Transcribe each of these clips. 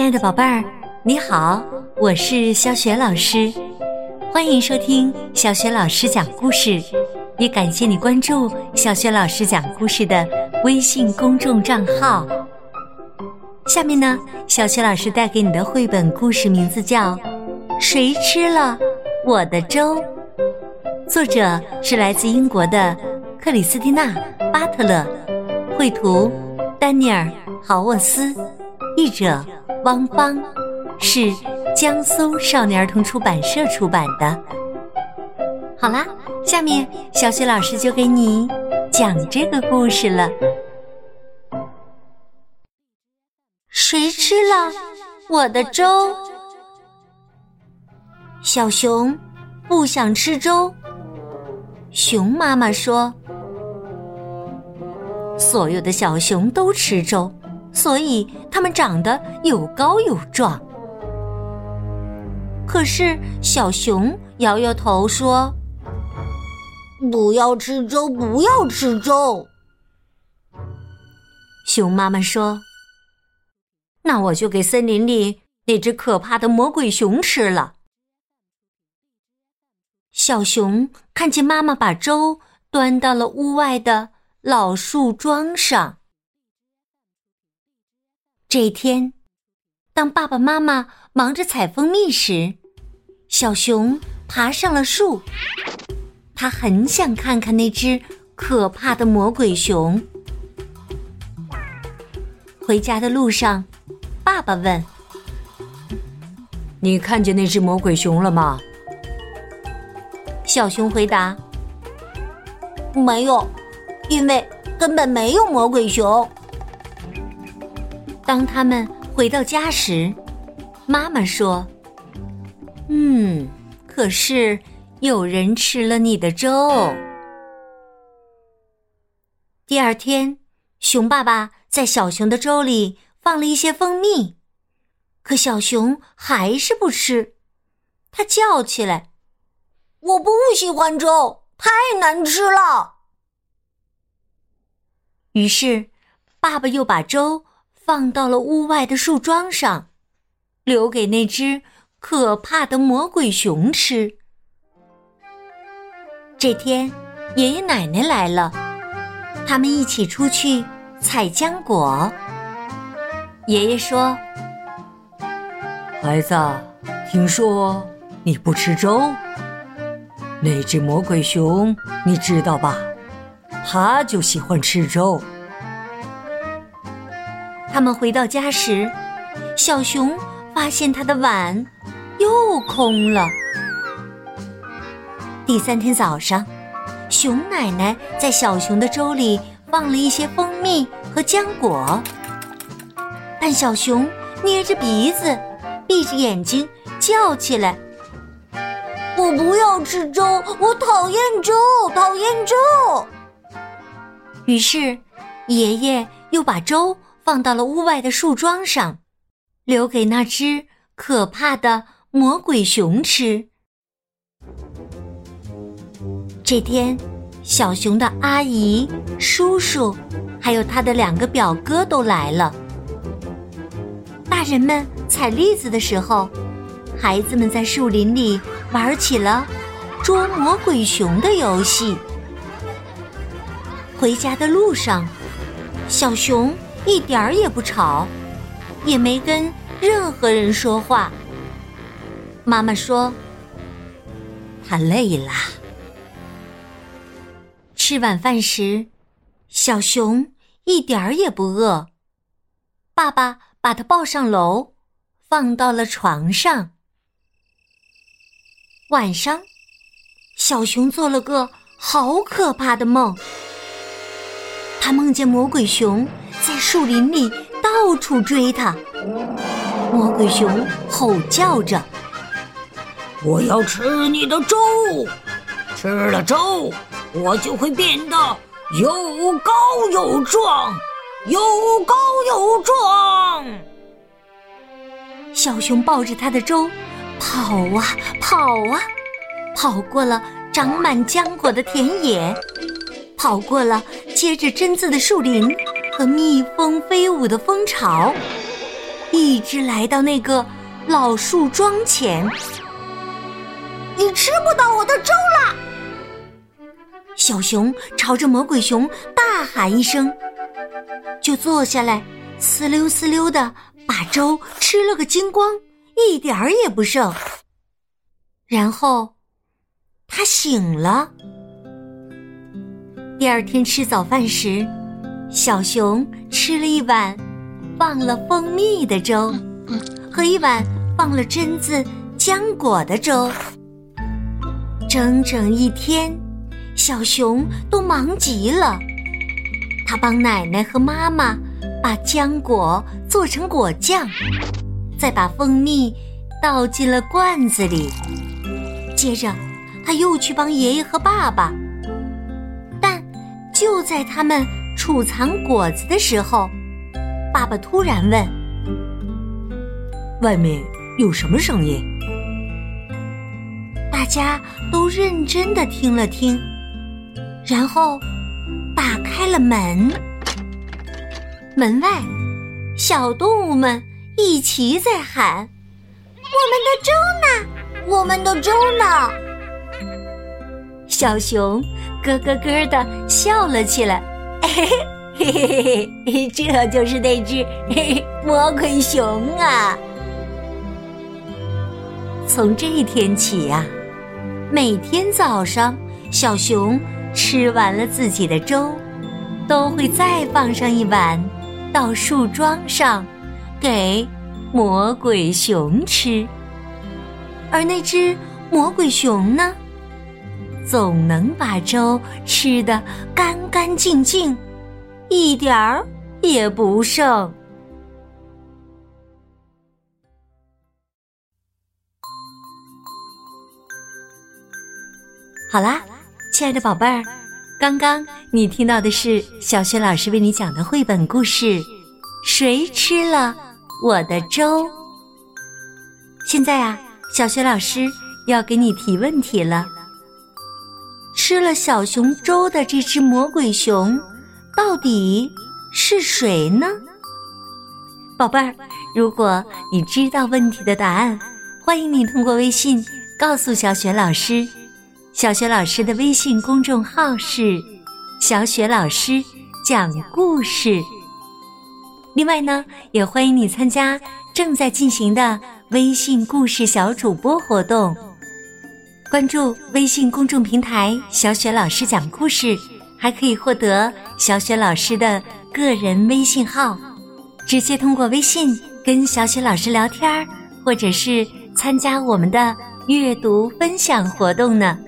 亲爱的宝贝儿，你好，我是小雪老师，欢迎收听小雪老师讲故事，也感谢你关注小雪老师讲故事的微信公众账号。下面呢，小雪老师带给你的绘本故事名字叫《谁吃了我的粥》，作者是来自英国的克里斯蒂娜·巴特勒，绘图丹尼尔·豪沃斯，译者。汪邦是江苏少年儿童出版社出版的。好啦，下面小雪老师就给你讲这个故事了。谁吃了我的粥？小熊不想吃粥。熊妈妈说：“所有的小熊都吃粥。”所以它们长得又高又壮。可是小熊摇摇头说：“不要吃粥，不要吃粥。”熊妈妈说：“那我就给森林里那只可怕的魔鬼熊吃了。”小熊看见妈妈把粥端到了屋外的老树桩上。这一天，当爸爸妈妈忙着采蜂蜜时，小熊爬上了树。他很想看看那只可怕的魔鬼熊。回家的路上，爸爸问：“你看见那只魔鬼熊了吗？”小熊回答：“没有，因为根本没有魔鬼熊。”当他们回到家时，妈妈说：“嗯，可是有人吃了你的粥。”第二天，熊爸爸在小熊的粥里放了一些蜂蜜，可小熊还是不吃，他叫起来：“我不喜欢粥，太难吃了。”于是，爸爸又把粥。放到了屋外的树桩上，留给那只可怕的魔鬼熊吃。这天，爷爷奶奶来了，他们一起出去采浆果。爷爷说：“孩子，听说你不吃粥，那只魔鬼熊你知道吧？它就喜欢吃粥。”他们回到家时，小熊发现他的碗又空了。第三天早上，熊奶奶在小熊的粥里放了一些蜂蜜和浆果，但小熊捏着鼻子，闭着眼睛叫起来：“我不要吃粥，我讨厌粥，讨厌粥！”于是，爷爷又把粥。放到了屋外的树桩上，留给那只可怕的魔鬼熊吃。这天，小熊的阿姨、叔叔，还有他的两个表哥都来了。大人们采栗子的时候，孩子们在树林里玩起了捉魔鬼熊的游戏。回家的路上，小熊。一点儿也不吵，也没跟任何人说话。妈妈说：“他累了。”吃晚饭时，小熊一点儿也不饿。爸爸把他抱上楼，放到了床上。晚上，小熊做了个好可怕的梦。他梦见魔鬼熊。在树林里到处追他，魔鬼熊吼叫着：“我要吃你的粥，吃了粥，我就会变得又高又壮，又高又壮。”小熊抱着他的粥，跑啊跑啊，跑过了长满浆果的田野，跑过了结着榛子的树林。和蜜蜂飞舞的蜂巢，一直来到那个老树桩前。你吃不到我的粥了！小熊朝着魔鬼熊大喊一声，就坐下来，呲溜呲溜的把粥吃了个精光，一点儿也不剩。然后，他醒了。第二天吃早饭时，小熊吃了一碗放了蜂蜜的粥，和一碗放了榛子、浆果的粥。整整一天，小熊都忙极了。他帮奶奶和妈妈把浆果做成果酱，再把蜂蜜倒进了罐子里。接着，他又去帮爷爷和爸爸。但就在他们储藏果子的时候，爸爸突然问：“外面有什么声音？”大家都认真的听了听，然后打开了门。门外，小动物们一齐在喊：“我们的粥呢？”我们的粥呢？小熊咯咯咯的笑了起来，嘿嘿嘿嘿嘿，这就是那只魔鬼熊啊！从这一天起呀，每天早上，小熊吃完了自己的粥，都会再放上一碗到树桩上，给魔鬼熊吃。而那只魔鬼熊呢，总能把粥吃得干干净净，一点儿也不剩。好啦，亲爱的宝贝儿，刚刚你听到的是小雪老师为你讲的绘本故事《谁吃了我的粥》。现在啊。小学老师要给你提问题了：吃了小熊粥的这只魔鬼熊，到底是谁呢？宝贝儿，如果你知道问题的答案，欢迎你通过微信告诉小雪老师。小雪老师的微信公众号是“小雪老师讲故事”。另外呢，也欢迎你参加正在进行的。微信故事小主播活动，关注微信公众平台“小雪老师讲故事”，还可以获得小雪老师的个人微信号，直接通过微信跟小雪老师聊天或者是参加我们的阅读分享活动呢。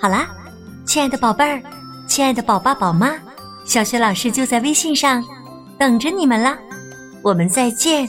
好啦，亲爱的宝贝儿，亲爱的宝爸宝妈，小雪老师就在微信上等着你们啦，我们再见。